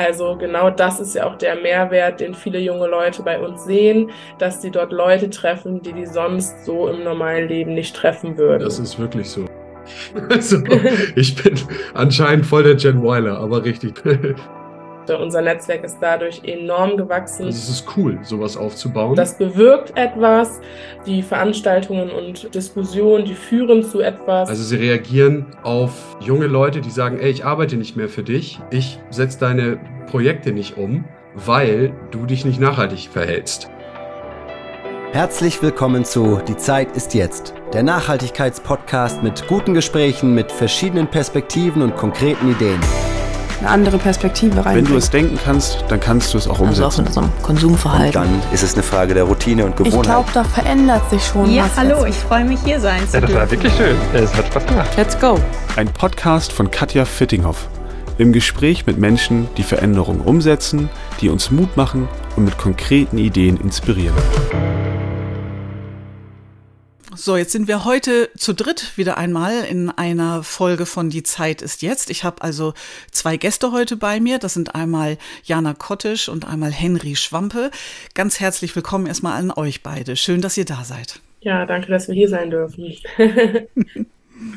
Also genau das ist ja auch der Mehrwert, den viele junge Leute bei uns sehen, dass sie dort Leute treffen, die die sonst so im normalen Leben nicht treffen würden. Das ist wirklich so. Also, ich bin anscheinend voll der Jen Weiler, aber richtig. Unser Netzwerk ist dadurch enorm gewachsen. Also es ist cool, sowas aufzubauen. Das bewirkt etwas. Die Veranstaltungen und Diskussionen, die führen zu etwas. Also sie reagieren auf junge Leute, die sagen, ey, ich arbeite nicht mehr für dich. Ich setze deine Projekte nicht um, weil du dich nicht nachhaltig verhältst. Herzlich willkommen zu Die Zeit ist jetzt, der Nachhaltigkeitspodcast mit guten Gesprächen, mit verschiedenen Perspektiven und konkreten Ideen eine andere Perspektive rein. Wenn du es denken kannst, dann kannst du es auch umsetzen. Also auch in unserem Konsumverhalten. Und dann ist es eine Frage der Routine und Gewohnheit. Ich glaube, da verändert sich schon ja, was. Ja, hallo, ich freue mich hier sein zu Ja, das war wirklich schön. Es hat Spaß gemacht. Let's go. Ein Podcast von Katja Fittinghoff. Im Gespräch mit Menschen, die Veränderungen umsetzen, die uns Mut machen und mit konkreten Ideen inspirieren. So, jetzt sind wir heute zu dritt wieder einmal in einer Folge von Die Zeit ist jetzt. Ich habe also zwei Gäste heute bei mir. Das sind einmal Jana Kottisch und einmal Henry Schwampe. Ganz herzlich willkommen erstmal an euch beide. Schön, dass ihr da seid. Ja, danke, dass wir hier sein dürfen.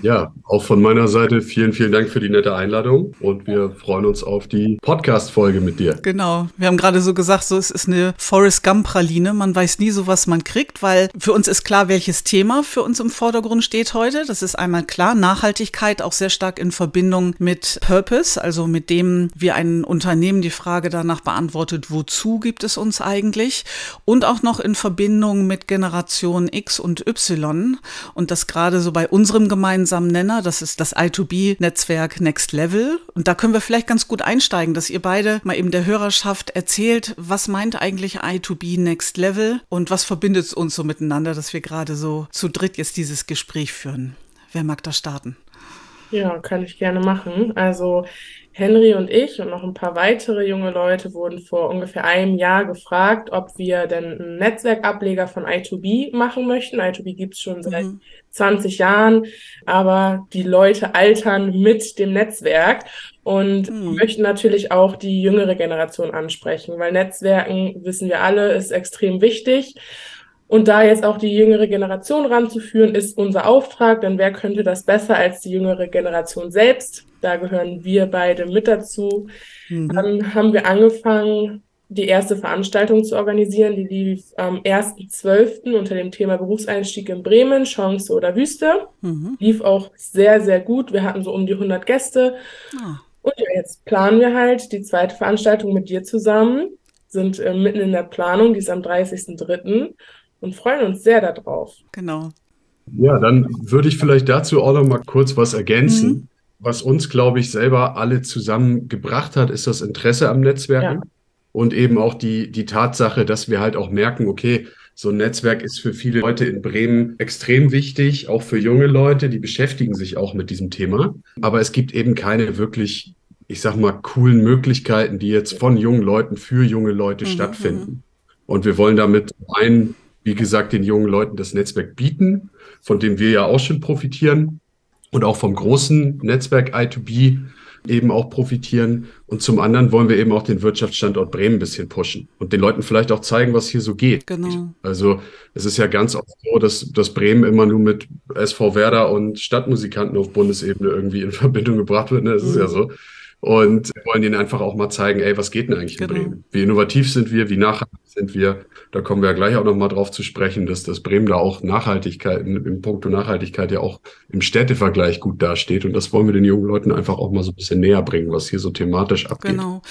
Ja, auch von meiner Seite vielen, vielen Dank für die nette Einladung und wir freuen uns auf die Podcast-Folge mit dir. Genau. Wir haben gerade so gesagt, so es ist eine Forrest Gump-Praline. Man weiß nie so, was man kriegt, weil für uns ist klar, welches Thema für uns im Vordergrund steht heute. Das ist einmal klar. Nachhaltigkeit auch sehr stark in Verbindung mit Purpose, also mit dem, wie ein Unternehmen die Frage danach beantwortet, wozu gibt es uns eigentlich? Und auch noch in Verbindung mit Generation X und Y. Und das gerade so bei unserem Gemeinschaftsprojekt gemeinsamen Nenner. Das ist das I2B-Netzwerk Next Level. Und da können wir vielleicht ganz gut einsteigen, dass ihr beide mal eben der Hörerschaft erzählt, was meint eigentlich I2B Next Level und was verbindet uns so miteinander, dass wir gerade so zu dritt jetzt dieses Gespräch führen. Wer mag da starten? Ja, kann ich gerne machen. Also Henry und ich und noch ein paar weitere junge Leute wurden vor ungefähr einem Jahr gefragt, ob wir denn einen Netzwerkableger von I2B machen möchten. I2B gibt es schon seit mhm. 20 Jahren, aber die Leute altern mit dem Netzwerk und mhm. möchten natürlich auch die jüngere Generation ansprechen, weil Netzwerken, wissen wir alle, ist extrem wichtig. Und da jetzt auch die jüngere Generation ranzuführen, ist unser Auftrag, denn wer könnte das besser als die jüngere Generation selbst? Da gehören wir beide mit dazu. Mhm. Dann haben wir angefangen, die erste Veranstaltung zu organisieren. Die lief am 1.12. unter dem Thema Berufseinstieg in Bremen, Chance oder Wüste. Mhm. Lief auch sehr, sehr gut. Wir hatten so um die 100 Gäste. Ah. Und ja, jetzt planen wir halt die zweite Veranstaltung mit dir zusammen, sind äh, mitten in der Planung, die ist am 30.03 und freuen uns sehr darauf. Genau. Ja, dann würde ich vielleicht dazu auch noch mal kurz was ergänzen. Mhm. Was uns, glaube ich, selber alle zusammengebracht hat, ist das Interesse am Netzwerken ja. und eben auch die, die Tatsache, dass wir halt auch merken, okay, so ein Netzwerk ist für viele Leute in Bremen extrem wichtig, auch für junge Leute, die beschäftigen sich auch mit diesem Thema. Aber es gibt eben keine wirklich, ich sag mal, coolen Möglichkeiten, die jetzt von jungen Leuten für junge Leute mhm. stattfinden. Mhm. Und wir wollen damit ein wie gesagt, den jungen Leuten das Netzwerk bieten, von dem wir ja auch schon profitieren und auch vom großen Netzwerk I2B eben auch profitieren. Und zum anderen wollen wir eben auch den Wirtschaftsstandort Bremen ein bisschen pushen und den Leuten vielleicht auch zeigen, was hier so geht. Genau. Also es ist ja ganz oft so, dass, dass Bremen immer nur mit SV Werder und Stadtmusikanten auf Bundesebene irgendwie in Verbindung gebracht wird. Ne? Das mhm. ist ja so. Und wir wollen ihnen einfach auch mal zeigen, ey, was geht denn eigentlich genau. in Bremen? Wie innovativ sind wir, wie nachhaltig sind wir? Da kommen wir ja gleich auch nochmal drauf zu sprechen, dass das Bremen da auch Nachhaltigkeit, im Punkto Nachhaltigkeit ja auch im Städtevergleich gut dasteht. Und das wollen wir den jungen Leuten einfach auch mal so ein bisschen näher bringen, was hier so thematisch abgeht. Genau.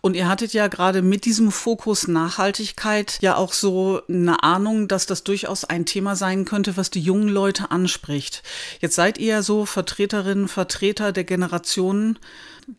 Und ihr hattet ja gerade mit diesem Fokus Nachhaltigkeit ja auch so eine Ahnung, dass das durchaus ein Thema sein könnte, was die jungen Leute anspricht. Jetzt seid ihr ja so Vertreterinnen, Vertreter der Generationen,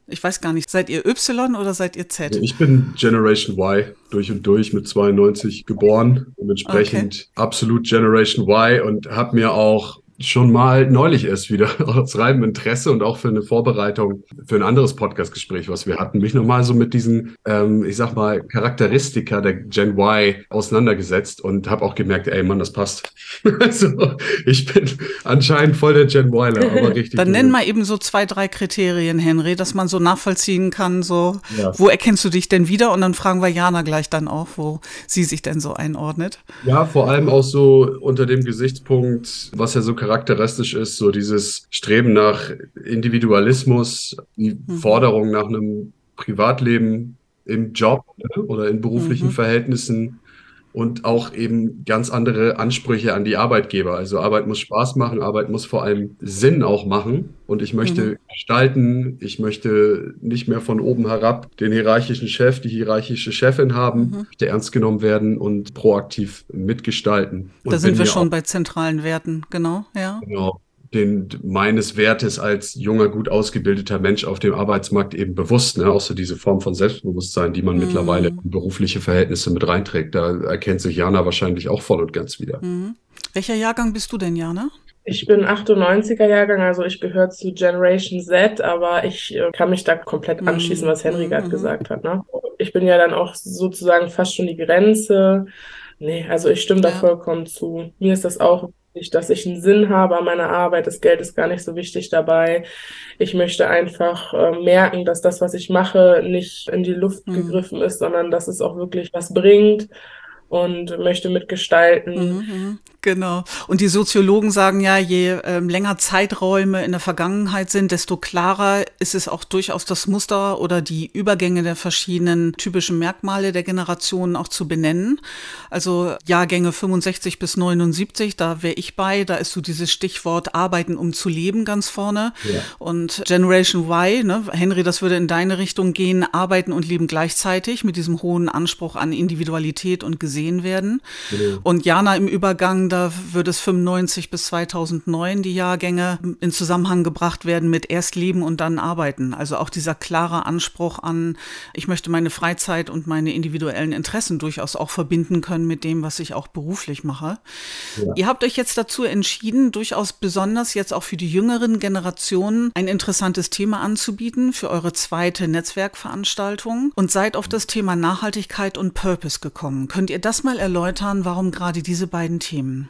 ich weiß gar nicht, seid ihr Y oder seid ihr Z? Ich bin Generation Y durch und durch mit 92 geboren, dementsprechend okay. absolut Generation Y und habe mir auch schon mal neulich erst wieder aus reinem Interesse und auch für eine Vorbereitung für ein anderes Podcastgespräch, was wir hatten, mich nochmal so mit diesen, ähm, ich sag mal, Charakteristika der Gen Y auseinandergesetzt und habe auch gemerkt, ey Mann, das passt. also ich bin anscheinend voll der Gen Yler, aber richtig. Dann nenn mal eben so zwei, drei Kriterien, Henry, dass man so nachvollziehen kann, so, ja. wo erkennst du dich denn wieder? Und dann fragen wir Jana gleich dann auch, wo sie sich denn so einordnet. Ja, vor allem auch so unter dem Gesichtspunkt, was ja so charakteristisch ist, so dieses Streben nach Individualismus, die mhm. Forderung nach einem Privatleben im Job ne, oder in beruflichen mhm. Verhältnissen und auch eben ganz andere Ansprüche an die Arbeitgeber. Also Arbeit muss Spaß machen, Arbeit muss vor allem Sinn auch machen. Und ich möchte mhm. gestalten, ich möchte nicht mehr von oben herab den hierarchischen Chef, die hierarchische Chefin haben, mhm. der ernst genommen werden und proaktiv mitgestalten. Und da sind wir schon bei zentralen Werten, genau, ja. Genau den meines Wertes als junger, gut ausgebildeter Mensch auf dem Arbeitsmarkt eben bewusst, ne? auch so diese Form von Selbstbewusstsein, die man mm. mittlerweile in berufliche Verhältnisse mit reinträgt. Da erkennt sich Jana wahrscheinlich auch voll und ganz wieder. Mm. Welcher Jahrgang bist du denn, Jana? Ich bin 98er Jahrgang, also ich gehöre zu Generation Z, aber ich äh, kann mich da komplett mhm. anschließen, was Henry gerade mhm. gesagt hat. Ne? Ich bin ja dann auch sozusagen fast schon die Grenze. Nee, also ich stimme ja. da vollkommen zu. Mir ist das auch dass ich einen Sinn habe an meiner Arbeit. Das Geld ist gar nicht so wichtig dabei. Ich möchte einfach äh, merken, dass das, was ich mache, nicht in die Luft mhm. gegriffen ist, sondern dass es auch wirklich was bringt und möchte mitgestalten. Mhm, mhm. genau. Und die Soziologen sagen ja, je ähm, länger Zeiträume in der Vergangenheit sind, desto klarer ist es auch durchaus das Muster oder die Übergänge der verschiedenen typischen Merkmale der Generationen auch zu benennen. Also Jahrgänge 65 bis 79, da wäre ich bei, da ist so dieses Stichwort Arbeiten um zu leben ganz vorne. Ja. Und Generation Y, ne, Henry, das würde in deine Richtung gehen, arbeiten und leben gleichzeitig mit diesem hohen Anspruch an Individualität und Gesehen gesehen werden. Genau. Und Jana im Übergang, da würde es 95 bis 2009 die Jahrgänge in Zusammenhang gebracht werden mit erst leben und dann arbeiten. Also auch dieser klare Anspruch an, ich möchte meine Freizeit und meine individuellen Interessen durchaus auch verbinden können mit dem, was ich auch beruflich mache. Ja. Ihr habt euch jetzt dazu entschieden, durchaus besonders jetzt auch für die jüngeren Generationen ein interessantes Thema anzubieten für eure zweite Netzwerkveranstaltung und seid auf das Thema Nachhaltigkeit und Purpose gekommen. Könnt ihr das das mal erläutern, warum gerade diese beiden Themen?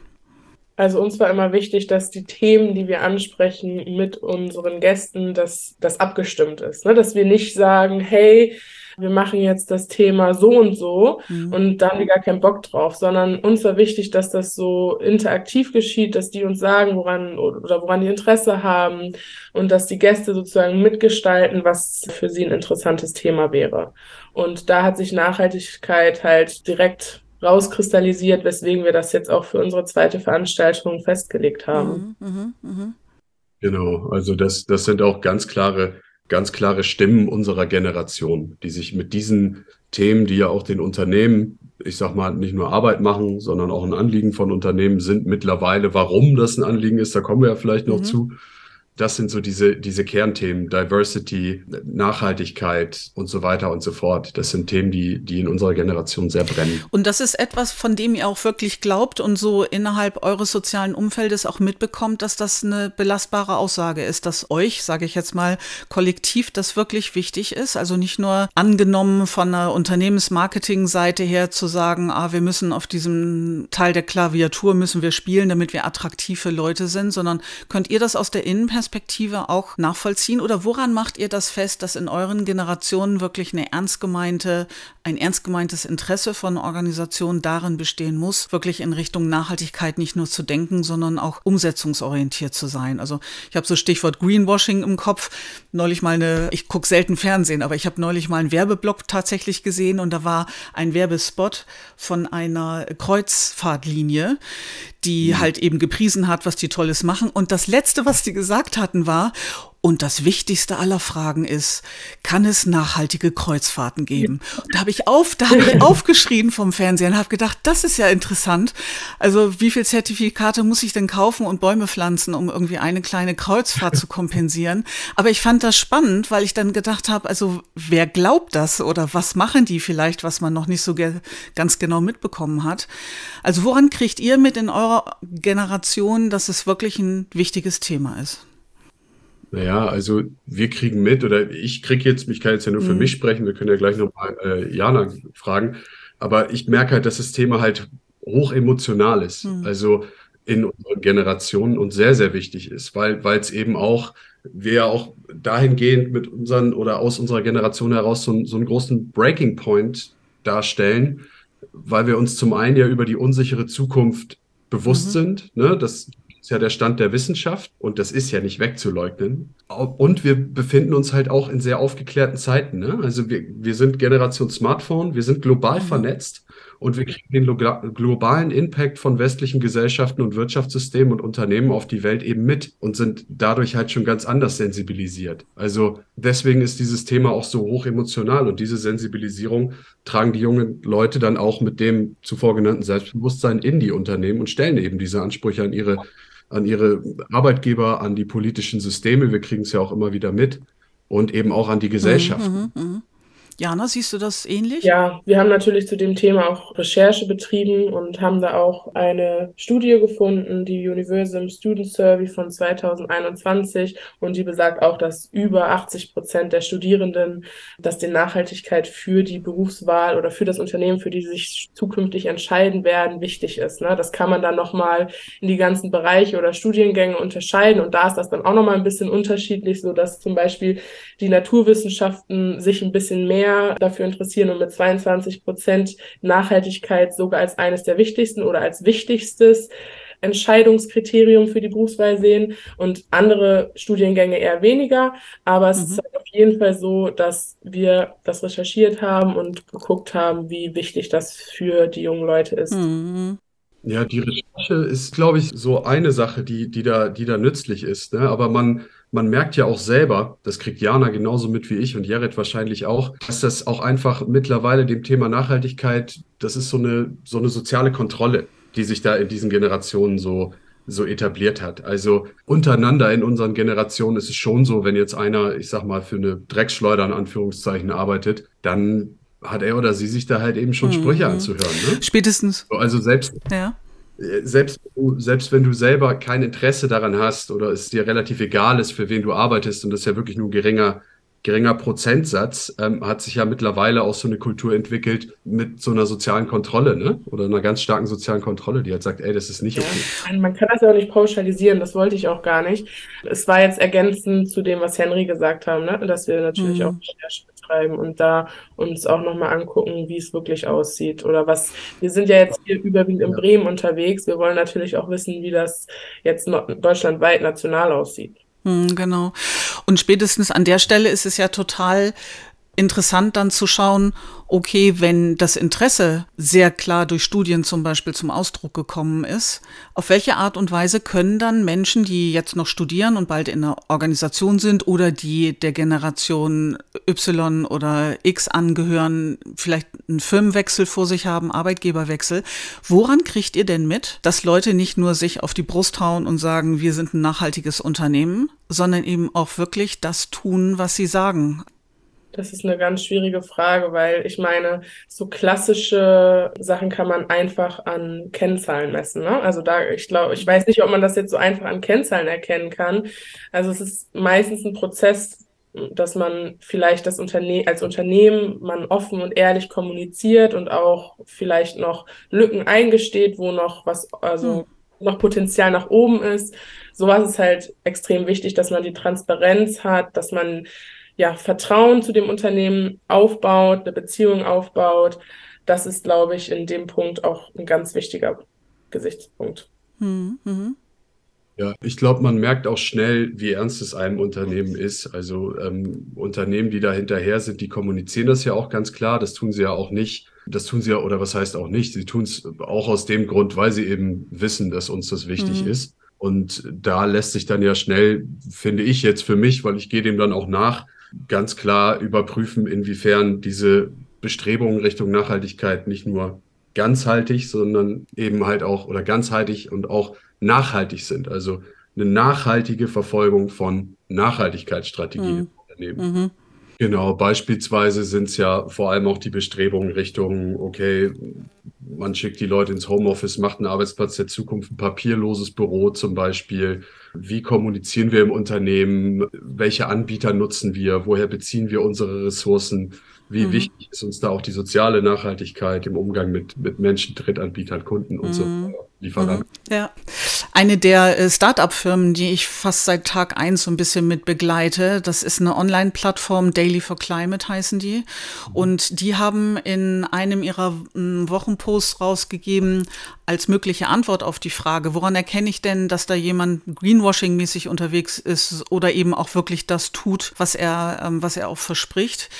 Also uns war immer wichtig, dass die Themen, die wir ansprechen mit unseren Gästen, dass das abgestimmt ist. Ne? Dass wir nicht sagen, hey, wir machen jetzt das Thema so und so mhm. und da haben wir gar keinen Bock drauf, sondern uns war wichtig, dass das so interaktiv geschieht, dass die uns sagen, woran oder woran die Interesse haben und dass die Gäste sozusagen mitgestalten, was für sie ein interessantes Thema wäre. Und da hat sich Nachhaltigkeit halt direkt rauskristallisiert, weswegen wir das jetzt auch für unsere zweite Veranstaltung festgelegt haben. Mhm, mh, mh. Genau, also das, das sind auch ganz klare, ganz klare Stimmen unserer Generation, die sich mit diesen Themen, die ja auch den Unternehmen, ich sag mal, nicht nur Arbeit machen, sondern auch ein Anliegen von Unternehmen sind mittlerweile. Warum das ein Anliegen ist, da kommen wir ja vielleicht noch mhm. zu das sind so diese, diese Kernthemen, Diversity, Nachhaltigkeit und so weiter und so fort. Das sind Themen, die, die in unserer Generation sehr brennen. Und das ist etwas, von dem ihr auch wirklich glaubt und so innerhalb eures sozialen Umfeldes auch mitbekommt, dass das eine belastbare Aussage ist, dass euch, sage ich jetzt mal, kollektiv das wirklich wichtig ist. Also nicht nur angenommen von einer Unternehmensmarketing-Seite her zu sagen, ah, wir müssen auf diesem Teil der Klaviatur müssen wir spielen, damit wir attraktive Leute sind, sondern könnt ihr das aus der Innenperspektive Perspektive auch nachvollziehen? Oder woran macht ihr das fest, dass in euren Generationen wirklich eine ernst gemeinte, ein ernst gemeintes Interesse von Organisationen darin bestehen muss, wirklich in Richtung Nachhaltigkeit nicht nur zu denken, sondern auch umsetzungsorientiert zu sein? Also ich habe so Stichwort Greenwashing im Kopf. Neulich mal eine, ich gucke selten Fernsehen, aber ich habe neulich mal einen Werbeblock tatsächlich gesehen und da war ein Werbespot von einer Kreuzfahrtlinie, die mhm. halt eben gepriesen hat, was die Tolles machen. Und das Letzte, was die gesagt hatten, war, Und das wichtigste aller Fragen ist, kann es nachhaltige Kreuzfahrten geben? Da habe ich auf, da habe ich aufgeschrien vom Fernsehen und habe gedacht, das ist ja interessant. Also wie viel Zertifikate muss ich denn kaufen und Bäume pflanzen, um irgendwie eine kleine Kreuzfahrt zu kompensieren? Aber ich fand das spannend, weil ich dann gedacht habe, also wer glaubt das oder was machen die vielleicht, was man noch nicht so ge ganz genau mitbekommen hat? Also woran kriegt ihr mit in eurer Generation, dass es wirklich ein wichtiges Thema ist? Naja, also wir kriegen mit, oder ich kriege jetzt, ich kann jetzt ja nur für mhm. mich sprechen, wir können ja gleich nochmal äh, Jana fragen, aber ich merke halt, dass das Thema halt hoch emotional ist, mhm. also in unseren Generationen und sehr, sehr wichtig ist, weil es eben auch, wir auch dahingehend mit unseren oder aus unserer Generation heraus so, so einen großen Breaking Point darstellen, weil wir uns zum einen ja über die unsichere Zukunft bewusst mhm. sind, ne, dass ist ja der Stand der Wissenschaft und das ist ja nicht wegzuleugnen. Und wir befinden uns halt auch in sehr aufgeklärten Zeiten. Ne? Also wir, wir sind Generation Smartphone, wir sind global mhm. vernetzt und wir kriegen den globalen Impact von westlichen Gesellschaften und Wirtschaftssystemen und Unternehmen auf die Welt eben mit und sind dadurch halt schon ganz anders sensibilisiert. Also deswegen ist dieses Thema auch so hoch emotional und diese Sensibilisierung tragen die jungen Leute dann auch mit dem zuvor genannten Selbstbewusstsein in die Unternehmen und stellen eben diese Ansprüche an ihre an ihre Arbeitgeber, an die politischen Systeme. Wir kriegen es ja auch immer wieder mit und eben auch an die Gesellschaft. Mhm, mh, mh. Jana, siehst du das ähnlich? Ja, wir haben natürlich zu dem Thema auch Recherche betrieben und haben da auch eine Studie gefunden, die Universum Student Survey von 2021 und die besagt auch, dass über 80 Prozent der Studierenden, dass die Nachhaltigkeit für die Berufswahl oder für das Unternehmen, für die sie sich zukünftig entscheiden werden, wichtig ist. Ne? Das kann man dann nochmal in die ganzen Bereiche oder Studiengänge unterscheiden und da ist das dann auch nochmal ein bisschen unterschiedlich, so dass zum Beispiel die Naturwissenschaften sich ein bisschen mehr mehr dafür interessieren und mit 22 Prozent Nachhaltigkeit sogar als eines der wichtigsten oder als wichtigstes Entscheidungskriterium für die Berufswahl sehen und andere Studiengänge eher weniger. Aber es mhm. ist halt auf jeden Fall so, dass wir das recherchiert haben und geguckt haben, wie wichtig das für die jungen Leute ist. Mhm. Ja, die Recherche ist, glaube ich, so eine Sache, die, die, da, die da nützlich ist. Ne? Aber man, man merkt ja auch selber, das kriegt Jana genauso mit wie ich und Jared wahrscheinlich auch, dass das auch einfach mittlerweile dem Thema Nachhaltigkeit, das ist so eine, so eine soziale Kontrolle, die sich da in diesen Generationen so, so etabliert hat. Also untereinander in unseren Generationen ist es schon so, wenn jetzt einer, ich sag mal, für eine Drecksschleuder in Anführungszeichen arbeitet, dann hat er oder sie sich da halt eben schon Sprüche mhm. anzuhören. Ne? Spätestens. Also selbst, ja selbst, selbst wenn du selber kein Interesse daran hast oder es dir relativ egal ist, für wen du arbeitest, und das ist ja wirklich nur ein geringer, geringer Prozentsatz, ähm, hat sich ja mittlerweile auch so eine Kultur entwickelt mit so einer sozialen Kontrolle, ne? Oder einer ganz starken sozialen Kontrolle, die halt sagt, ey, das ist nicht okay. Ja, man kann das ja auch nicht pauschalisieren, das wollte ich auch gar nicht. Es war jetzt ergänzend zu dem, was Henry gesagt haben, ne? dass wir natürlich mhm. auch Recherche betreiben und da uns auch nochmal angucken, wie es wirklich aussieht. Oder was, wir sind ja jetzt hier überwiegend in Bremen unterwegs. Wir wollen natürlich auch wissen, wie das jetzt deutschlandweit national aussieht. Hm, genau. Und spätestens an der Stelle ist es ja total interessant dann zu schauen, okay, wenn das Interesse sehr klar durch Studien zum Beispiel zum Ausdruck gekommen ist, auf welche Art und Weise können dann Menschen, die jetzt noch studieren und bald in einer Organisation sind oder die der Generation Y oder X angehören, vielleicht einen Firmenwechsel vor sich haben, Arbeitgeberwechsel, woran kriegt ihr denn mit, dass Leute nicht nur sich auf die Brust hauen und sagen, wir sind ein nachhaltiges Unternehmen, sondern eben auch wirklich das tun, was sie sagen? Das ist eine ganz schwierige Frage, weil ich meine, so klassische Sachen kann man einfach an Kennzahlen messen. Ne? Also da, ich glaube, ich weiß nicht, ob man das jetzt so einfach an Kennzahlen erkennen kann. Also es ist meistens ein Prozess, dass man vielleicht das Unterne als Unternehmen man offen und ehrlich kommuniziert und auch vielleicht noch Lücken eingesteht, wo noch was, also hm. noch Potenzial nach oben ist. Sowas ist halt extrem wichtig, dass man die Transparenz hat, dass man ja, Vertrauen zu dem Unternehmen aufbaut, eine Beziehung aufbaut. Das ist, glaube ich, in dem Punkt auch ein ganz wichtiger Gesichtspunkt. Mhm. Ja, ich glaube, man merkt auch schnell, wie ernst es einem Unternehmen ist. Also ähm, Unternehmen, die da hinterher sind, die kommunizieren das ja auch ganz klar. Das tun sie ja auch nicht. Das tun sie ja, oder was heißt auch nicht? Sie tun es auch aus dem Grund, weil sie eben wissen, dass uns das wichtig mhm. ist. Und da lässt sich dann ja schnell, finde ich jetzt für mich, weil ich gehe dem dann auch nach, ganz klar überprüfen, inwiefern diese Bestrebungen Richtung Nachhaltigkeit nicht nur ganzhaltig, sondern eben halt auch oder ganzheitlich und auch nachhaltig sind. Also eine nachhaltige Verfolgung von Nachhaltigkeitsstrategien mhm. im Unternehmen. Mhm. Genau, beispielsweise sind es ja vor allem auch die Bestrebungen Richtung, okay, man schickt die Leute ins Homeoffice, macht einen Arbeitsplatz der Zukunft, ein papierloses Büro zum Beispiel. Wie kommunizieren wir im Unternehmen? Welche Anbieter nutzen wir? Woher beziehen wir unsere Ressourcen? Wie mhm. wichtig ist uns da auch die soziale Nachhaltigkeit im Umgang mit, mit Menschen, Drittanbietern, Kunden und mhm. so Lieferanten? Mhm. Ja. Eine der äh, Start-up-Firmen, die ich fast seit Tag eins so ein bisschen mit begleite, das ist eine Online-Plattform, Daily for Climate heißen die. Mhm. Und die haben in einem ihrer Wochenposts rausgegeben, als mögliche Antwort auf die Frage, woran erkenne ich denn, dass da jemand Greenwashing-mäßig unterwegs ist oder eben auch wirklich das tut, was er, ähm, was er auch verspricht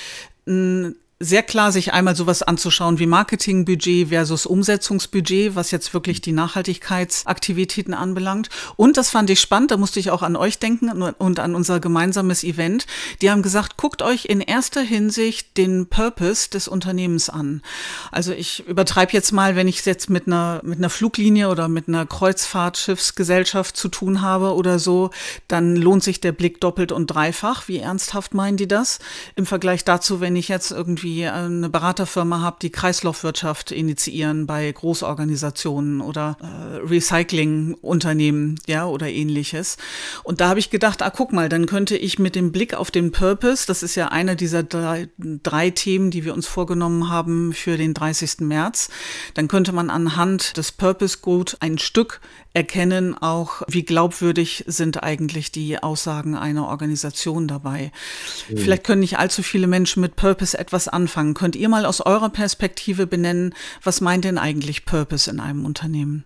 sehr klar, sich einmal sowas anzuschauen wie Marketingbudget versus Umsetzungsbudget, was jetzt wirklich die Nachhaltigkeitsaktivitäten anbelangt. Und das fand ich spannend, da musste ich auch an euch denken und an unser gemeinsames Event. Die haben gesagt, guckt euch in erster Hinsicht den Purpose des Unternehmens an. Also ich übertreibe jetzt mal, wenn ich jetzt mit einer, mit einer Fluglinie oder mit einer Kreuzfahrtschiffsgesellschaft zu tun habe oder so, dann lohnt sich der Blick doppelt und dreifach. Wie ernsthaft meinen die das? Im Vergleich dazu, wenn ich jetzt irgendwie irgendwie eine Beraterfirma habe, die Kreislaufwirtschaft initiieren bei Großorganisationen oder äh, Recyclingunternehmen, ja, oder ähnliches. Und da habe ich gedacht, ah, guck mal, dann könnte ich mit dem Blick auf den Purpose, das ist ja einer dieser drei, drei Themen, die wir uns vorgenommen haben für den 30. März, dann könnte man anhand des Purpose gut ein Stück erkennen auch, wie glaubwürdig sind eigentlich die Aussagen einer Organisation dabei. Mhm. Vielleicht können nicht allzu viele Menschen mit Purpose etwas anfangen. Könnt ihr mal aus eurer Perspektive benennen, was meint denn eigentlich Purpose in einem Unternehmen?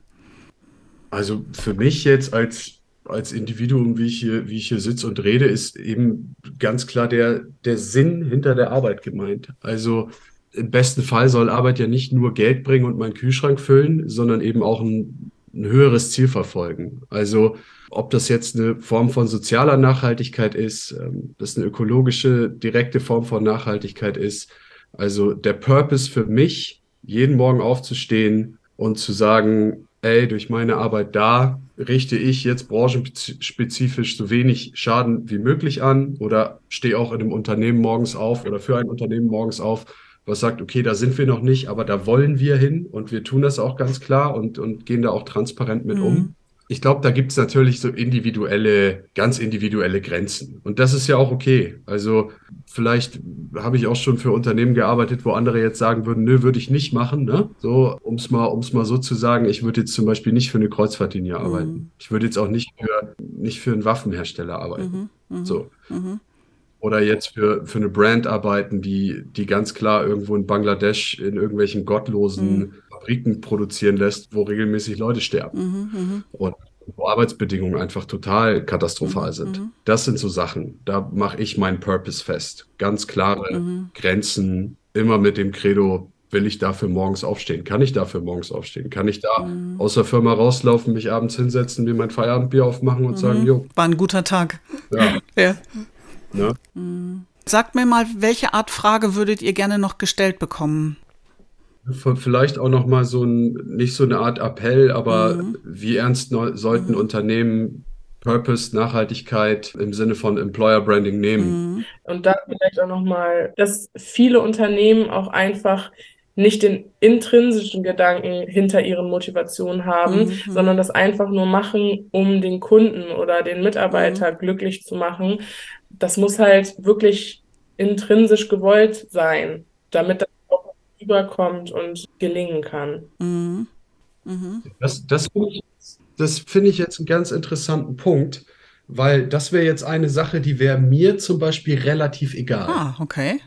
Also für mich jetzt als als Individuum, wie ich hier, wie ich hier sitze und rede, ist eben ganz klar der, der Sinn hinter der Arbeit gemeint. Also im besten Fall soll Arbeit ja nicht nur Geld bringen und meinen Kühlschrank füllen, sondern eben auch ein ein höheres Ziel verfolgen. Also ob das jetzt eine Form von sozialer Nachhaltigkeit ist, ähm, das eine ökologische, direkte Form von Nachhaltigkeit ist. Also der Purpose für mich, jeden Morgen aufzustehen und zu sagen, ey, durch meine Arbeit da richte ich jetzt branchenspezifisch so wenig Schaden wie möglich an oder stehe auch in einem Unternehmen morgens auf oder für ein Unternehmen morgens auf was sagt, okay, da sind wir noch nicht, aber da wollen wir hin und wir tun das auch ganz klar und, und gehen da auch transparent mit mhm. um. Ich glaube, da gibt es natürlich so individuelle, ganz individuelle Grenzen. Und das ist ja auch okay. Also vielleicht habe ich auch schon für Unternehmen gearbeitet, wo andere jetzt sagen würden, nö, würde ich nicht machen. Ne? So, um es mal, um's mal so zu sagen, ich würde jetzt zum Beispiel nicht für eine Kreuzfahrtlinie mhm. arbeiten. Ich würde jetzt auch nicht für, nicht für einen Waffenhersteller arbeiten. Mhm. mhm so. Mhm oder jetzt für, für eine Brand arbeiten, die, die ganz klar irgendwo in Bangladesch in irgendwelchen gottlosen mhm. Fabriken produzieren lässt, wo regelmäßig Leute sterben. Mhm, mhm. und wo Arbeitsbedingungen einfach total katastrophal mhm, sind. Mhm. Das sind so Sachen, da mache ich meinen Purpose fest. Ganz klare mhm. Grenzen, immer mit dem Credo, will ich dafür morgens aufstehen? Kann ich dafür morgens aufstehen? Kann ich da mhm. aus der Firma rauslaufen, mich abends hinsetzen, mir mein Feierabendbier aufmachen und mhm. sagen, jo. War ein guter Tag. Ja. ja. Ne? Sagt mir mal, welche Art Frage würdet ihr gerne noch gestellt bekommen? Vielleicht auch noch mal so ein, nicht so eine Art Appell, aber mhm. wie ernst sollten mhm. Unternehmen Purpose, Nachhaltigkeit im Sinne von Employer Branding nehmen? Mhm. Und da vielleicht auch noch mal, dass viele Unternehmen auch einfach nicht den intrinsischen Gedanken hinter ihren Motivationen haben, mhm. sondern das einfach nur machen, um den Kunden oder den Mitarbeiter mhm. glücklich zu machen. Das muss halt wirklich intrinsisch gewollt sein, damit das auch überkommt und gelingen kann. Mhm. mhm. Das, das finde ich, find ich jetzt einen ganz interessanten Punkt, weil das wäre jetzt eine Sache, die wäre mir zum Beispiel relativ egal. Ah, okay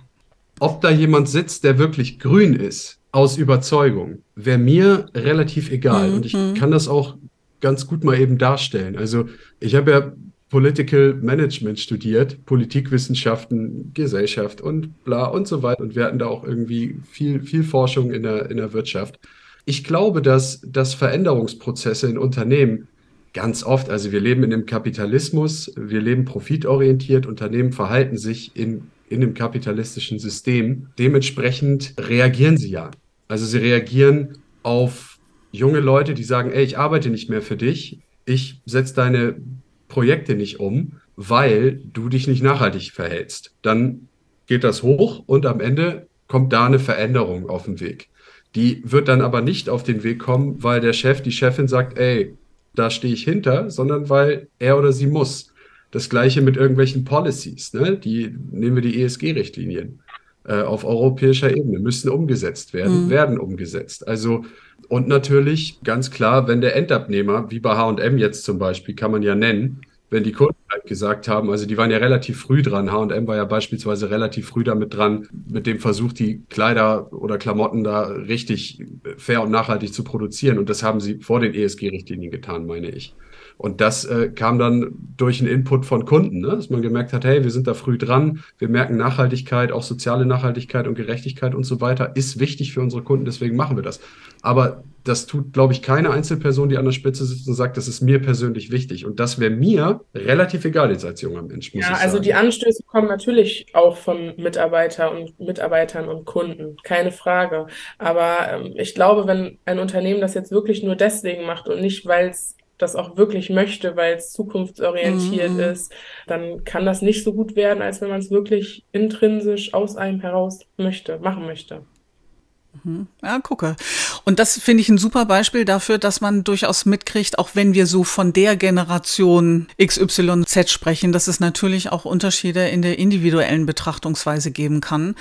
ob da jemand sitzt, der wirklich grün ist, aus Überzeugung, wäre mir relativ egal. Mhm. Und ich mhm. kann das auch ganz gut mal eben darstellen. Also ich habe ja Political Management studiert, Politikwissenschaften, Gesellschaft und bla und so weiter. Und wir hatten da auch irgendwie viel, viel Forschung in der, in der Wirtschaft. Ich glaube, dass, dass Veränderungsprozesse in Unternehmen ganz oft. Also wir leben in einem Kapitalismus, wir leben profitorientiert, Unternehmen verhalten sich in, in einem kapitalistischen System. Dementsprechend reagieren sie ja. Also sie reagieren auf junge Leute, die sagen, ey, ich arbeite nicht mehr für dich, ich setze deine Projekte nicht um, weil du dich nicht nachhaltig verhältst. Dann geht das hoch und am Ende kommt da eine Veränderung auf den Weg. Die wird dann aber nicht auf den Weg kommen, weil der Chef, die Chefin sagt, ey, da stehe ich hinter, sondern weil er oder sie muss. Das gleiche mit irgendwelchen Policies, ne? Die nehmen wir die ESG-Richtlinien äh, auf europäischer Ebene, müssen umgesetzt werden, mhm. werden umgesetzt. Also, und natürlich ganz klar, wenn der Endabnehmer, wie bei HM jetzt zum Beispiel, kann man ja nennen, wenn die Kunden halt gesagt haben, also die waren ja relativ früh dran. H&M war ja beispielsweise relativ früh damit dran, mit dem Versuch, die Kleider oder Klamotten da richtig fair und nachhaltig zu produzieren. Und das haben sie vor den ESG-Richtlinien getan, meine ich. Und das äh, kam dann durch einen Input von Kunden, ne? dass man gemerkt hat, hey, wir sind da früh dran, wir merken Nachhaltigkeit, auch soziale Nachhaltigkeit und Gerechtigkeit und so weiter ist wichtig für unsere Kunden, deswegen machen wir das. Aber das tut, glaube ich, keine Einzelperson, die an der Spitze sitzt und sagt, das ist mir persönlich wichtig. Und das wäre mir relativ egal jetzt als junger Mensch. Muss ja, also die Anstöße kommen natürlich auch von Mitarbeiter und Mitarbeitern und Kunden, keine Frage. Aber ähm, ich glaube, wenn ein Unternehmen das jetzt wirklich nur deswegen macht und nicht, weil es das auch wirklich möchte, weil es zukunftsorientiert mhm. ist, dann kann das nicht so gut werden, als wenn man es wirklich intrinsisch aus einem heraus möchte, machen möchte. Mhm. Ja, gucke. Und das finde ich ein super Beispiel dafür, dass man durchaus mitkriegt, auch wenn wir so von der Generation XYZ sprechen, dass es natürlich auch Unterschiede in der individuellen Betrachtungsweise geben kann.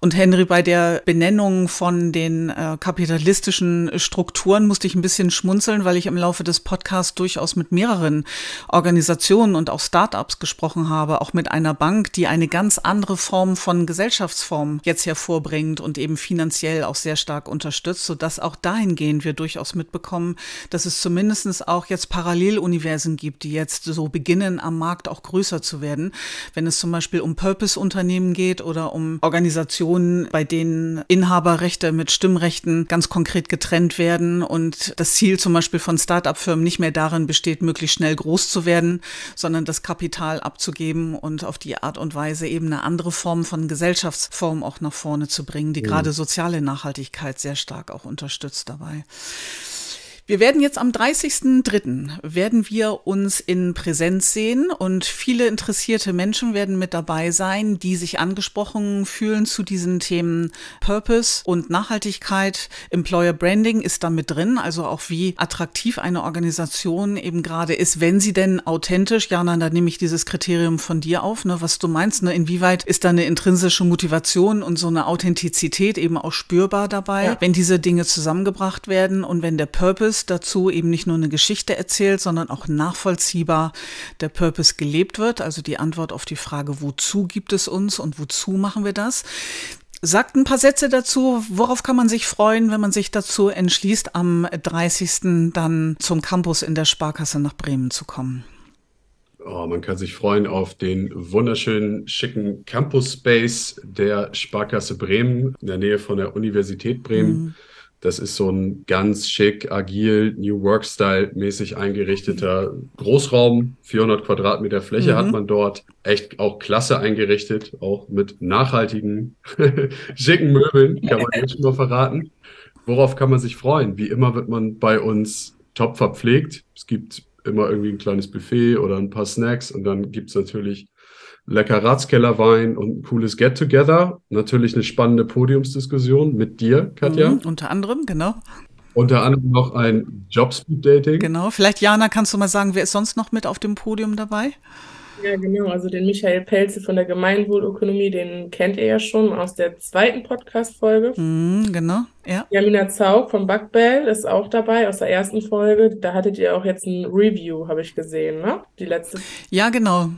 Und Henry, bei der Benennung von den äh, kapitalistischen Strukturen musste ich ein bisschen schmunzeln, weil ich im Laufe des Podcasts durchaus mit mehreren Organisationen und auch Startups gesprochen habe, auch mit einer Bank, die eine ganz andere Form von Gesellschaftsform jetzt hervorbringt und eben finanziell auch sehr stark unterstützt, sodass auch dahingehend wir durchaus mitbekommen, dass es zumindest auch jetzt Paralleluniversen gibt, die jetzt so beginnen, am Markt auch größer zu werden. Wenn es zum Beispiel um Purpose-Unternehmen geht oder um Organisationen, bei denen Inhaberrechte mit Stimmrechten ganz konkret getrennt werden und das Ziel zum Beispiel von Start-up-Firmen nicht mehr darin besteht, möglichst schnell groß zu werden, sondern das Kapital abzugeben und auf die Art und Weise eben eine andere Form von Gesellschaftsform auch nach vorne zu bringen, die mhm. gerade soziale Nachhaltigkeit sehr stark auch unterstützt dabei. Wir werden jetzt am 30.03. werden wir uns in Präsenz sehen und viele interessierte Menschen werden mit dabei sein, die sich angesprochen fühlen zu diesen Themen Purpose und Nachhaltigkeit. Employer Branding ist da mit drin, also auch wie attraktiv eine Organisation eben gerade ist, wenn sie denn authentisch, Jana, da nehme ich dieses Kriterium von dir auf, ne, was du meinst, ne, inwieweit ist da eine intrinsische Motivation und so eine Authentizität eben auch spürbar dabei, ja. wenn diese Dinge zusammengebracht werden und wenn der Purpose Purpose dazu eben nicht nur eine Geschichte erzählt, sondern auch nachvollziehbar der Purpose gelebt wird. Also die Antwort auf die Frage, wozu gibt es uns und wozu machen wir das? Sagt ein paar Sätze dazu. Worauf kann man sich freuen, wenn man sich dazu entschließt, am 30. dann zum Campus in der Sparkasse nach Bremen zu kommen? Oh, man kann sich freuen auf den wunderschönen, schicken Campus Space der Sparkasse Bremen in der Nähe von der Universität Bremen. Mhm. Das ist so ein ganz schick, agil, New Work Style mäßig eingerichteter Großraum. 400 Quadratmeter Fläche mhm. hat man dort. Echt auch klasse eingerichtet, auch mit nachhaltigen, schicken Möbeln, kann man jetzt schon mal verraten. Worauf kann man sich freuen? Wie immer wird man bei uns top verpflegt. Es gibt immer irgendwie ein kleines Buffet oder ein paar Snacks und dann gibt es natürlich lecker Ratskellerwein und ein cooles Get-Together. Natürlich eine spannende Podiumsdiskussion mit dir, Katja. Mhm, unter anderem, genau. Unter anderem noch ein Jobspeed-Dating. Genau. Vielleicht, Jana, kannst du mal sagen, wer ist sonst noch mit auf dem Podium dabei? Ja, genau. Also den Michael Pelze von der Gemeinwohlökonomie, den kennt ihr ja schon aus der zweiten Podcast-Folge. Mm, genau, ja. Jamina Zaug vom Backbell ist auch dabei aus der ersten Folge. Da hattet ihr auch jetzt ein Review, habe ich gesehen, ne? Die letzte. Ja, genau.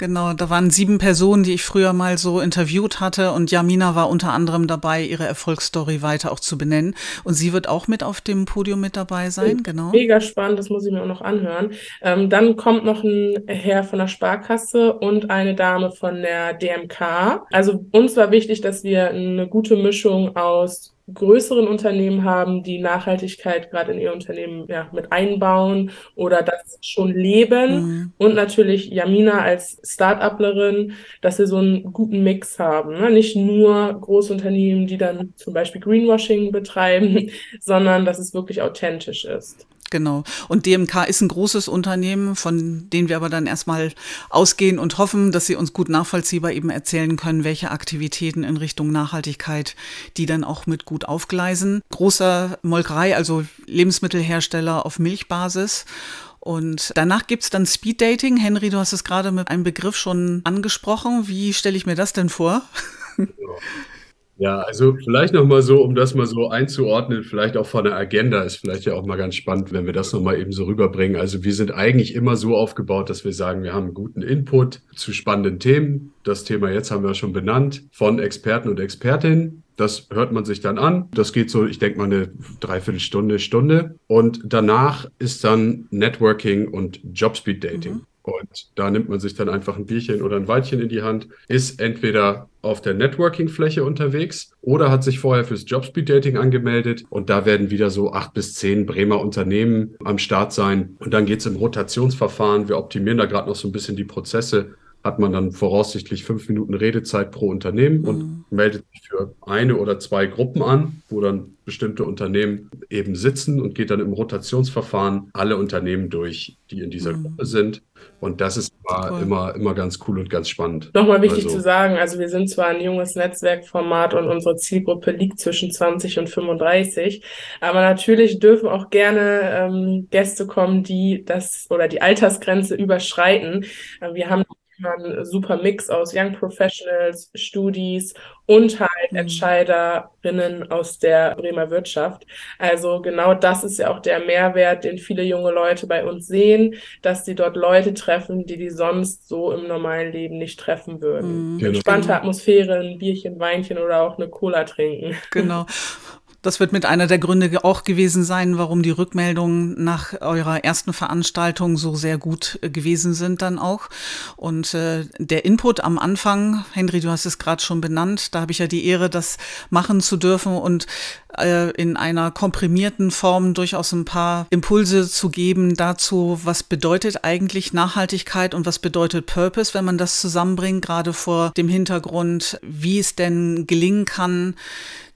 Genau, da waren sieben Personen, die ich früher mal so interviewt hatte und Jamina war unter anderem dabei, ihre Erfolgsstory weiter auch zu benennen. Und sie wird auch mit auf dem Podium mit dabei sein, genau. Mega spannend, das muss ich mir auch noch anhören. Ähm, dann kommt noch ein Herr von der Sparkasse und eine Dame von der DMK. Also uns war wichtig, dass wir eine gute Mischung aus größeren Unternehmen haben, die Nachhaltigkeit gerade in ihr Unternehmen ja, mit einbauen oder das schon leben. Mhm. Und natürlich Jamina als Start-uplerin, dass wir so einen guten Mix haben. Ne? Nicht nur Großunternehmen, die dann zum Beispiel Greenwashing betreiben, sondern dass es wirklich authentisch ist. Genau. Und DMK ist ein großes Unternehmen, von dem wir aber dann erstmal ausgehen und hoffen, dass sie uns gut nachvollziehbar eben erzählen können, welche Aktivitäten in Richtung Nachhaltigkeit die dann auch mit gut aufgleisen. Großer Molkerei, also Lebensmittelhersteller auf Milchbasis. Und danach gibt's dann Speeddating. Henry, du hast es gerade mit einem Begriff schon angesprochen. Wie stelle ich mir das denn vor? Ja, also vielleicht nochmal so, um das mal so einzuordnen, vielleicht auch von der Agenda ist vielleicht ja auch mal ganz spannend, wenn wir das nochmal eben so rüberbringen. Also wir sind eigentlich immer so aufgebaut, dass wir sagen, wir haben guten Input zu spannenden Themen. Das Thema jetzt haben wir schon benannt von Experten und Expertinnen. Das hört man sich dann an. Das geht so, ich denke mal, eine Dreiviertelstunde, Stunde. Und danach ist dann Networking und Jobspeed Dating. Mhm. Und da nimmt man sich dann einfach ein Bierchen oder ein Weilchen in die Hand, ist entweder auf der Networking-Fläche unterwegs oder hat sich vorher fürs Jobspeed-Dating angemeldet und da werden wieder so acht bis zehn Bremer Unternehmen am Start sein. Und dann geht es im Rotationsverfahren. Wir optimieren da gerade noch so ein bisschen die Prozesse hat man dann voraussichtlich fünf Minuten Redezeit pro Unternehmen und mhm. meldet sich für eine oder zwei Gruppen an, wo dann bestimmte Unternehmen eben sitzen und geht dann im Rotationsverfahren alle Unternehmen durch, die in dieser mhm. Gruppe sind. Und das ist immer, cool. immer, immer ganz cool und ganz spannend. Nochmal wichtig also, zu sagen, also wir sind zwar ein junges Netzwerkformat und unsere Zielgruppe liegt zwischen 20 und 35, aber natürlich dürfen auch gerne ähm, Gäste kommen, die das oder die Altersgrenze überschreiten. Wir haben ein super Mix aus Young Professionals, Studis und halt mhm. Entscheiderinnen aus der Bremer Wirtschaft. Also genau das ist ja auch der Mehrwert, den viele junge Leute bei uns sehen, dass sie dort Leute treffen, die die sonst so im normalen Leben nicht treffen würden. Mhm. Genau. Entspannte Atmosphäre, ein Bierchen, Weinchen oder auch eine Cola trinken. Genau. Das wird mit einer der Gründe auch gewesen sein, warum die Rückmeldungen nach eurer ersten Veranstaltung so sehr gut äh, gewesen sind dann auch. Und äh, der Input am Anfang, Henry, du hast es gerade schon benannt, da habe ich ja die Ehre, das machen zu dürfen und äh, in einer komprimierten Form durchaus ein paar Impulse zu geben dazu, was bedeutet eigentlich Nachhaltigkeit und was bedeutet Purpose, wenn man das zusammenbringt, gerade vor dem Hintergrund, wie es denn gelingen kann,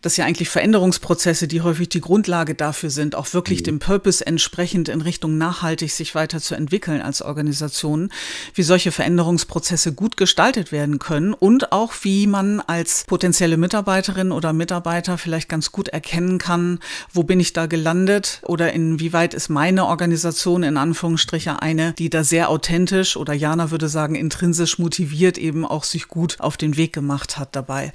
dass ja eigentlich Veränderungsprozesse, die häufig die Grundlage dafür sind, auch wirklich mhm. dem Purpose entsprechend in Richtung nachhaltig sich weiterzuentwickeln als Organisation, wie solche Veränderungsprozesse gut gestaltet werden können und auch wie man als potenzielle Mitarbeiterin oder Mitarbeiter vielleicht ganz gut erkennen kann, wo bin ich da gelandet oder inwieweit ist meine Organisation in Anführungsstriche eine, die da sehr authentisch oder Jana würde sagen intrinsisch motiviert eben auch sich gut auf den Weg gemacht hat dabei.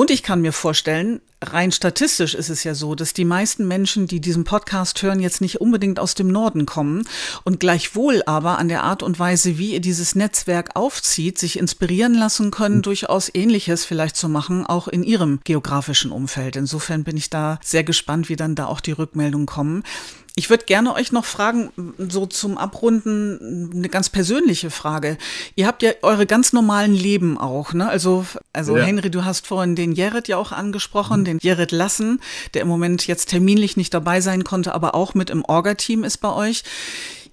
Und ich kann mir vorstellen, rein statistisch ist es ja so, dass die meisten Menschen, die diesen Podcast hören, jetzt nicht unbedingt aus dem Norden kommen und gleichwohl aber an der Art und Weise, wie ihr dieses Netzwerk aufzieht, sich inspirieren lassen können, mhm. durchaus Ähnliches vielleicht zu machen, auch in ihrem geografischen Umfeld. Insofern bin ich da sehr gespannt, wie dann da auch die Rückmeldungen kommen. Ich würde gerne euch noch fragen, so zum Abrunden, eine ganz persönliche Frage. Ihr habt ja eure ganz normalen Leben auch, ne? Also, also ja. Henry, du hast vorhin den Jared ja auch angesprochen, mhm. den Jared Lassen, der im Moment jetzt terminlich nicht dabei sein konnte, aber auch mit im Orga-Team ist bei euch.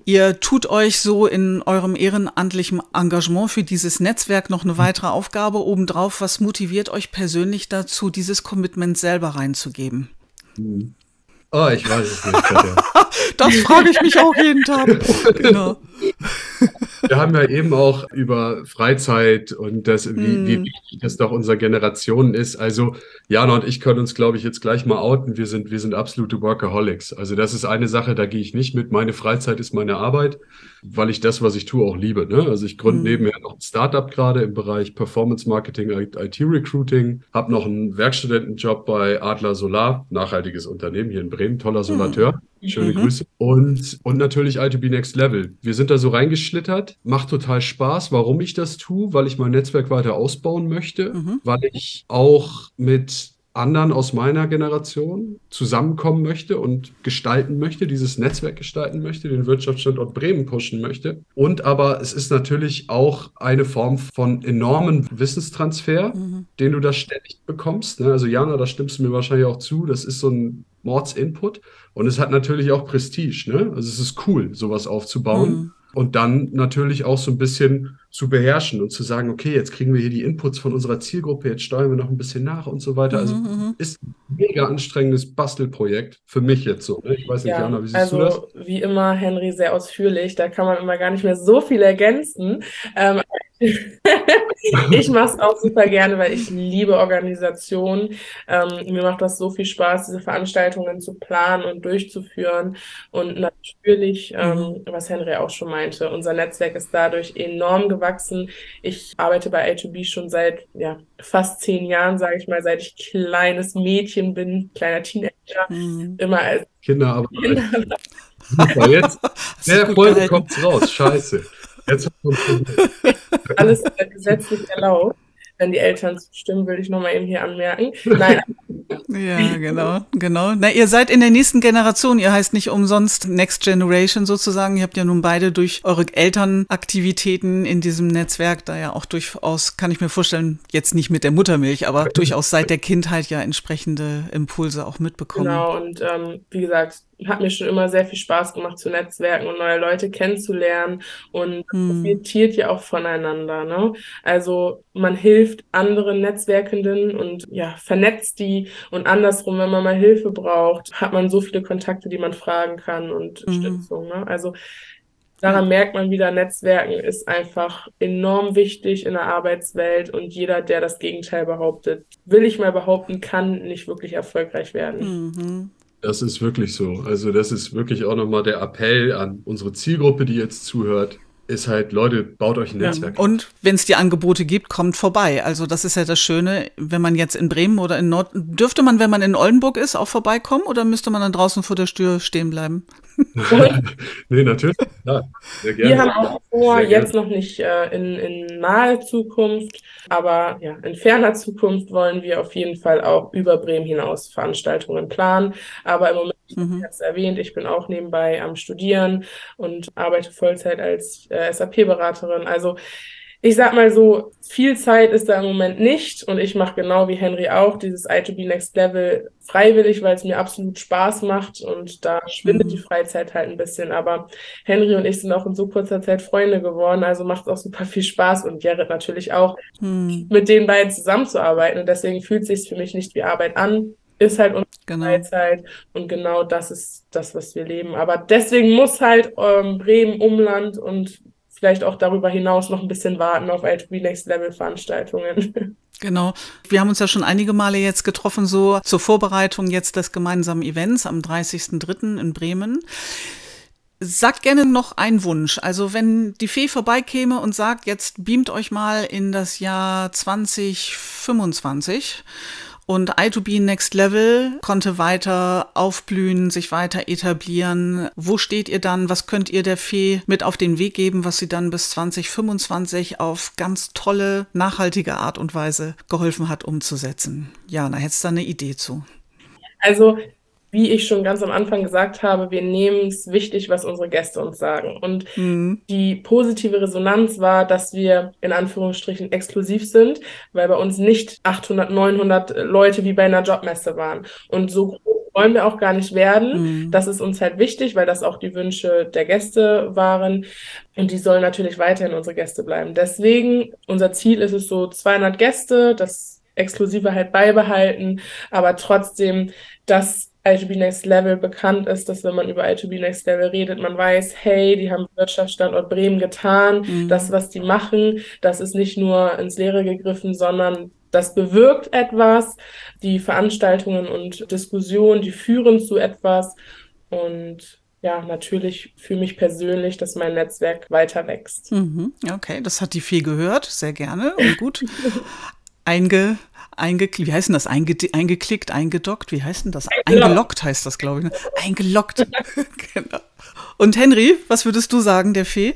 Ihr tut euch so in eurem ehrenamtlichen Engagement für dieses Netzwerk noch eine weitere Aufgabe obendrauf. Was motiviert euch persönlich dazu, dieses Commitment selber reinzugeben? Mhm. Oh, ich weiß es nicht. das frage ich mich auch jeden Tag. Genau. Wir haben ja eben auch über Freizeit und das, wie, mm. wie hm. wichtig das doch unserer Generation ist. Also Jana und ich können uns, glaube ich, jetzt gleich mal outen. Wir sind, wir sind absolute Workaholics. Also das ist eine Sache, da gehe ich nicht mit. Meine Freizeit ist meine Arbeit, weil ich das, was ich tue, auch liebe. Ne? Also ich gründe mm. nebenher noch ein Startup gerade im Bereich Performance Marketing, IT Recruiting, habe noch einen Werkstudentenjob bei Adler Solar, nachhaltiges Unternehmen hier in Bremen, toller hm. Solateur. Mm. Schöne mhm. Grüße. Und, und natürlich ITB Next Level. Wir sind da so reingeschlittert. Macht total Spaß. Warum ich das tue? Weil ich mein Netzwerk weiter ausbauen möchte. Mhm. Weil ich auch mit anderen aus meiner Generation zusammenkommen möchte und gestalten möchte, dieses Netzwerk gestalten möchte, den Wirtschaftsstandort Bremen pushen möchte. Und aber es ist natürlich auch eine Form von enormen Wissenstransfer, mhm. den du da ständig bekommst. Ne? Also Jana, da stimmst du mir wahrscheinlich auch zu, das ist so ein Mordsinput. Und es hat natürlich auch Prestige. Ne? Also es ist cool, sowas aufzubauen. Mhm. Und dann natürlich auch so ein bisschen zu beherrschen und zu sagen, okay, jetzt kriegen wir hier die Inputs von unserer Zielgruppe, jetzt steuern wir noch ein bisschen nach und so weiter. Also mhm, mhm. ist ein mega anstrengendes Bastelprojekt für mich jetzt so. Ne? Ich weiß nicht, ja, Jana, wie siehst also, du das? Wie immer, Henry, sehr ausführlich. Da kann man immer gar nicht mehr so viel ergänzen. Ähm, ich mache es auch super gerne, weil ich liebe Organisation. Ähm, mir macht das so viel Spaß, diese Veranstaltungen zu planen und durchzuführen. Und natürlich, ähm, mhm. was Henry auch schon meinte, unser Netzwerk ist dadurch enorm gewachsen. Ich arbeite bei A2B schon seit ja, fast zehn Jahren, sage ich mal, seit ich kleines Mädchen bin, kleiner Teenager, mhm. immer als Kinderarbeit. Kinderarbeit. Super, jetzt der Folge kommt's raus. Scheiße. Jetzt Alles gesetzlich erlaubt wenn die Eltern zustimmen, will ich nochmal eben hier anmerken. Nein. ja, genau, genau. Na, ihr seid in der nächsten Generation. Ihr heißt nicht umsonst Next Generation sozusagen. Ihr habt ja nun beide durch eure Elternaktivitäten in diesem Netzwerk da ja auch durchaus, kann ich mir vorstellen, jetzt nicht mit der Muttermilch, aber durchaus seit der Kindheit ja entsprechende Impulse auch mitbekommen. Genau, und ähm, wie gesagt, hat mir schon immer sehr viel Spaß gemacht zu netzwerken und neue Leute kennenzulernen und hm. profitiert ja auch voneinander. Ne? Also man hilft anderen Netzwerkenden und ja, vernetzt die und andersrum, wenn man mal Hilfe braucht, hat man so viele Kontakte, die man fragen kann und mhm. Stützung. Ne? Also daran merkt man wieder, Netzwerken ist einfach enorm wichtig in der Arbeitswelt und jeder, der das Gegenteil behauptet, will ich mal behaupten, kann nicht wirklich erfolgreich werden. Mhm. Das ist wirklich so. Also das ist wirklich auch nochmal der Appell an unsere Zielgruppe, die jetzt zuhört ist halt, Leute, baut euch ein Netzwerk. Ja. Und wenn es die Angebote gibt, kommt vorbei. Also das ist ja das Schöne, wenn man jetzt in Bremen oder in Nord, dürfte man, wenn man in Oldenburg ist, auch vorbeikommen oder müsste man dann draußen vor der Tür stehen bleiben? nee, natürlich. Ja, Wir haben auch vor, jetzt noch nicht äh, in, in nahe Zukunft, aber ja, in ferner Zukunft wollen wir auf jeden Fall auch über Bremen hinaus Veranstaltungen planen. Aber im Moment, mhm. ich habe es erwähnt, ich bin auch nebenbei am Studieren und arbeite Vollzeit als äh, SAP-Beraterin. Also ich sag mal so, viel Zeit ist da im Moment nicht und ich mache genau wie Henry auch dieses I2B Next Level freiwillig, weil es mir absolut Spaß macht und da schwindet mhm. die Freizeit halt ein bisschen. Aber Henry und ich sind auch in so kurzer Zeit Freunde geworden, also macht auch super viel Spaß und Jared natürlich auch, mhm. mit den beiden zusammenzuarbeiten und deswegen fühlt es sich für mich nicht wie Arbeit an. Ist halt unsere genau. Freizeit und genau das ist das, was wir leben. Aber deswegen muss halt ähm, Bremen, Umland und vielleicht auch darüber hinaus noch ein bisschen warten auf ITB Next Level Veranstaltungen. Genau. Wir haben uns ja schon einige Male jetzt getroffen, so zur Vorbereitung jetzt des gemeinsamen Events am 30.03. in Bremen. Sagt gerne noch einen Wunsch. Also wenn die Fee vorbeikäme und sagt, jetzt beamt euch mal in das Jahr 2025 und I2B Next Level konnte weiter aufblühen, sich weiter etablieren. Wo steht ihr dann? Was könnt ihr der Fee mit auf den Weg geben, was sie dann bis 2025 auf ganz tolle, nachhaltige Art und Weise geholfen hat umzusetzen? Jana, hättest du da eine Idee zu? Also wie ich schon ganz am Anfang gesagt habe, wir nehmen es wichtig, was unsere Gäste uns sagen. Und mhm. die positive Resonanz war, dass wir in Anführungsstrichen exklusiv sind, weil bei uns nicht 800, 900 Leute wie bei einer Jobmesse waren. Und so groß wollen wir auch gar nicht werden. Mhm. Das ist uns halt wichtig, weil das auch die Wünsche der Gäste waren. Und die sollen natürlich weiterhin unsere Gäste bleiben. Deswegen, unser Ziel ist es so 200 Gäste, das Exklusive halt beibehalten, aber trotzdem, dass I2B Next Level bekannt ist, dass wenn man über I2B Next Level redet, man weiß, hey, die haben Wirtschaftsstandort Bremen getan, mhm. das, was die machen, das ist nicht nur ins Leere gegriffen, sondern das bewirkt etwas. Die Veranstaltungen und Diskussionen, die führen zu etwas. Und ja, natürlich für mich persönlich, dass mein Netzwerk weiter wächst. Mhm, okay, das hat die Fee gehört, sehr gerne und gut. Einge eingeklickt, wie heißt denn das? Einge eingeklickt, eingedockt, wie heißt denn das? Eingeloggt heißt das, glaube ich. Ne? Eingeloggt. genau. Und Henry, was würdest du sagen, der Fee?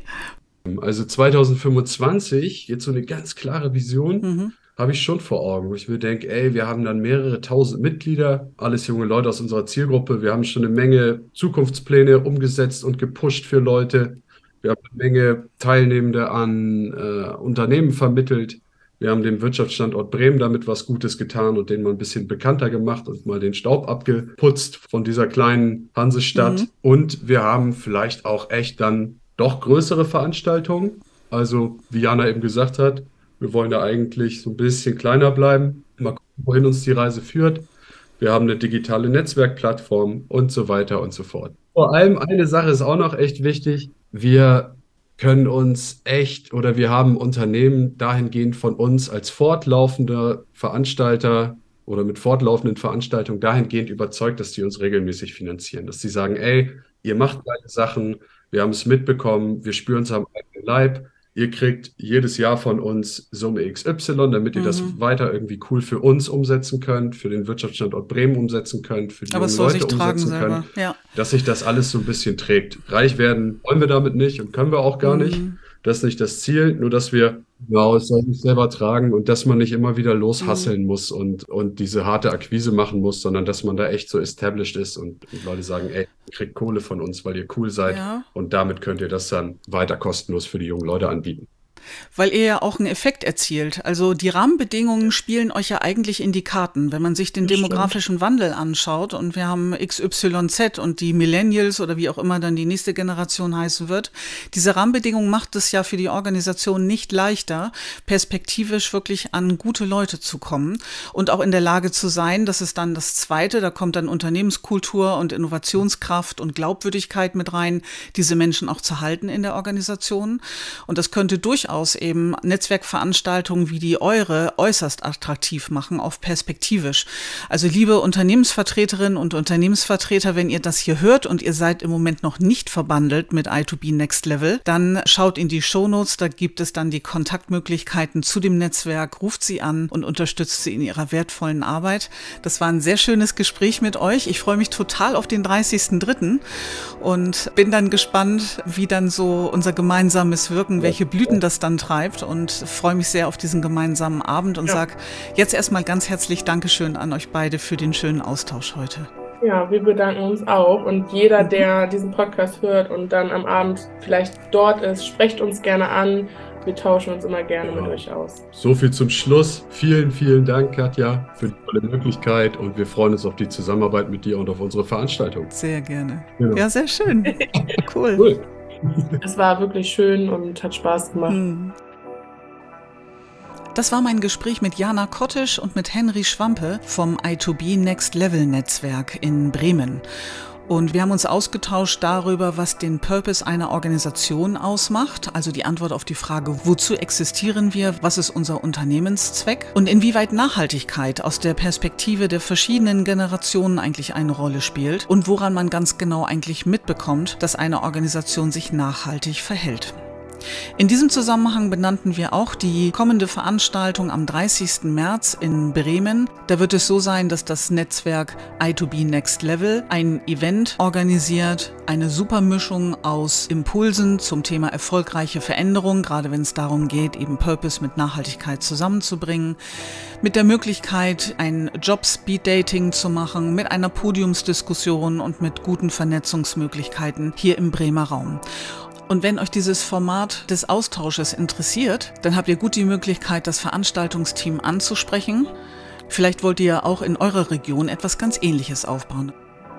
Also 2025, jetzt so eine ganz klare Vision, mhm. habe ich schon vor Augen, wo ich mir denke, ey, wir haben dann mehrere tausend Mitglieder, alles junge Leute aus unserer Zielgruppe. Wir haben schon eine Menge Zukunftspläne umgesetzt und gepusht für Leute. Wir haben eine Menge Teilnehmende an äh, Unternehmen vermittelt. Wir haben dem Wirtschaftsstandort Bremen damit was Gutes getan und den mal ein bisschen bekannter gemacht und mal den Staub abgeputzt von dieser kleinen Hansestadt. Mhm. Und wir haben vielleicht auch echt dann doch größere Veranstaltungen. Also, wie Jana eben gesagt hat, wir wollen da eigentlich so ein bisschen kleiner bleiben. Mal gucken, wohin uns die Reise führt. Wir haben eine digitale Netzwerkplattform und so weiter und so fort. Vor allem eine Sache ist auch noch echt wichtig. Wir können uns echt oder wir haben Unternehmen dahingehend von uns als fortlaufender Veranstalter oder mit fortlaufenden Veranstaltungen dahingehend überzeugt, dass die uns regelmäßig finanzieren, dass sie sagen, ey, ihr macht geile Sachen, wir haben es mitbekommen, wir spüren es am eigenen Leib, ihr kriegt jedes Jahr von uns Summe XY, damit ihr mhm. das weiter irgendwie cool für uns umsetzen könnt, für den Wirtschaftsstandort Bremen umsetzen könnt, für die Aber Leute umsetzen könnt, ja. dass sich das alles so ein bisschen trägt. Reich werden wollen wir damit nicht und können wir auch gar mhm. nicht. Das ist nicht das Ziel, nur dass wir genau, es soll sich selber tragen und dass man nicht immer wieder loshasseln mhm. muss und, und diese harte Akquise machen muss, sondern dass man da echt so established ist und, und Leute sagen, ey, ihr kriegt Kohle von uns, weil ihr cool seid ja. und damit könnt ihr das dann weiter kostenlos für die jungen Leute anbieten weil ihr ja auch einen Effekt erzielt. Also die Rahmenbedingungen spielen euch ja eigentlich in die Karten. Wenn man sich den demografischen Wandel anschaut und wir haben XYZ und die Millennials oder wie auch immer dann die nächste Generation heißen wird, diese Rahmenbedingungen macht es ja für die Organisation nicht leichter, perspektivisch wirklich an gute Leute zu kommen und auch in der Lage zu sein, das ist dann das Zweite, da kommt dann Unternehmenskultur und Innovationskraft und Glaubwürdigkeit mit rein, diese Menschen auch zu halten in der Organisation. Und das könnte durchaus durchaus eben Netzwerkveranstaltungen wie die eure äußerst attraktiv machen, auf perspektivisch. Also liebe Unternehmensvertreterinnen und Unternehmensvertreter, wenn ihr das hier hört und ihr seid im Moment noch nicht verbandelt mit I2B Next Level, dann schaut in die Shownotes, da gibt es dann die Kontaktmöglichkeiten zu dem Netzwerk, ruft sie an und unterstützt sie in ihrer wertvollen Arbeit. Das war ein sehr schönes Gespräch mit euch. Ich freue mich total auf den 30.03. und bin dann gespannt, wie dann so unser gemeinsames Wirken, welche Blüten das dann treibt und freue mich sehr auf diesen gemeinsamen Abend und ja. sage jetzt erstmal ganz herzlich Dankeschön an euch beide für den schönen Austausch heute. Ja, wir bedanken uns auch und jeder, mhm. der diesen Podcast hört und dann am Abend vielleicht dort ist, sprecht uns gerne an. Wir tauschen uns immer gerne genau. mit euch aus. So viel zum Schluss. Vielen, vielen Dank, Katja, für die tolle Möglichkeit und wir freuen uns auf die Zusammenarbeit mit dir und auf unsere Veranstaltung. Sehr gerne. Genau. Ja, sehr schön. cool. cool. Es war wirklich schön und hat Spaß gemacht. Hm. Das war mein Gespräch mit Jana Kottisch und mit Henry Schwampe vom I2B Next Level Netzwerk in Bremen. Und wir haben uns ausgetauscht darüber, was den Purpose einer Organisation ausmacht, also die Antwort auf die Frage, wozu existieren wir, was ist unser Unternehmenszweck? Und inwieweit Nachhaltigkeit aus der Perspektive der verschiedenen Generationen eigentlich eine Rolle spielt. Und woran man ganz genau eigentlich mitbekommt, dass eine Organisation sich nachhaltig verhält. In diesem Zusammenhang benannten wir auch die kommende Veranstaltung am 30. März in Bremen. Da wird es so sein, dass das Netzwerk I2B Next Level ein Event organisiert, eine Supermischung aus Impulsen zum Thema erfolgreiche Veränderung, gerade wenn es darum geht, eben Purpose mit Nachhaltigkeit zusammenzubringen, mit der Möglichkeit, ein Job-Speed-Dating zu machen, mit einer Podiumsdiskussion und mit guten Vernetzungsmöglichkeiten hier im Bremer Raum. Und wenn euch dieses Format des Austausches interessiert, dann habt ihr gut die Möglichkeit, das Veranstaltungsteam anzusprechen. Vielleicht wollt ihr auch in eurer Region etwas ganz Ähnliches aufbauen.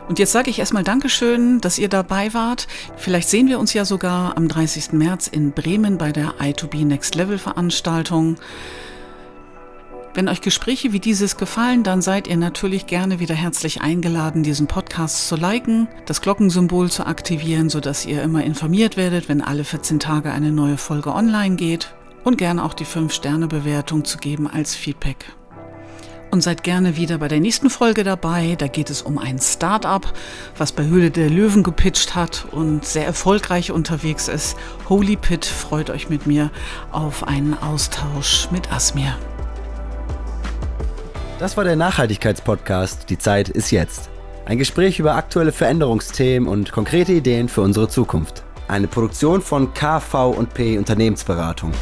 Und jetzt sage ich erstmal Dankeschön, dass ihr dabei wart. Vielleicht sehen wir uns ja sogar am 30. März in Bremen bei der I2B Next Level Veranstaltung. Wenn euch Gespräche wie dieses gefallen, dann seid ihr natürlich gerne wieder herzlich eingeladen, diesen Podcast zu liken, das Glockensymbol zu aktivieren, sodass ihr immer informiert werdet, wenn alle 14 Tage eine neue Folge online geht und gerne auch die 5-Sterne-Bewertung zu geben als Feedback. Und seid gerne wieder bei der nächsten Folge dabei. Da geht es um ein Startup, was bei Höhle der Löwen gepitcht hat und sehr erfolgreich unterwegs ist. Holy Pit freut euch mit mir auf einen Austausch mit Asmir. Das war der Nachhaltigkeitspodcast Die Zeit ist jetzt. Ein Gespräch über aktuelle Veränderungsthemen und konkrete Ideen für unsere Zukunft. Eine Produktion von KV&P Unternehmensberatung.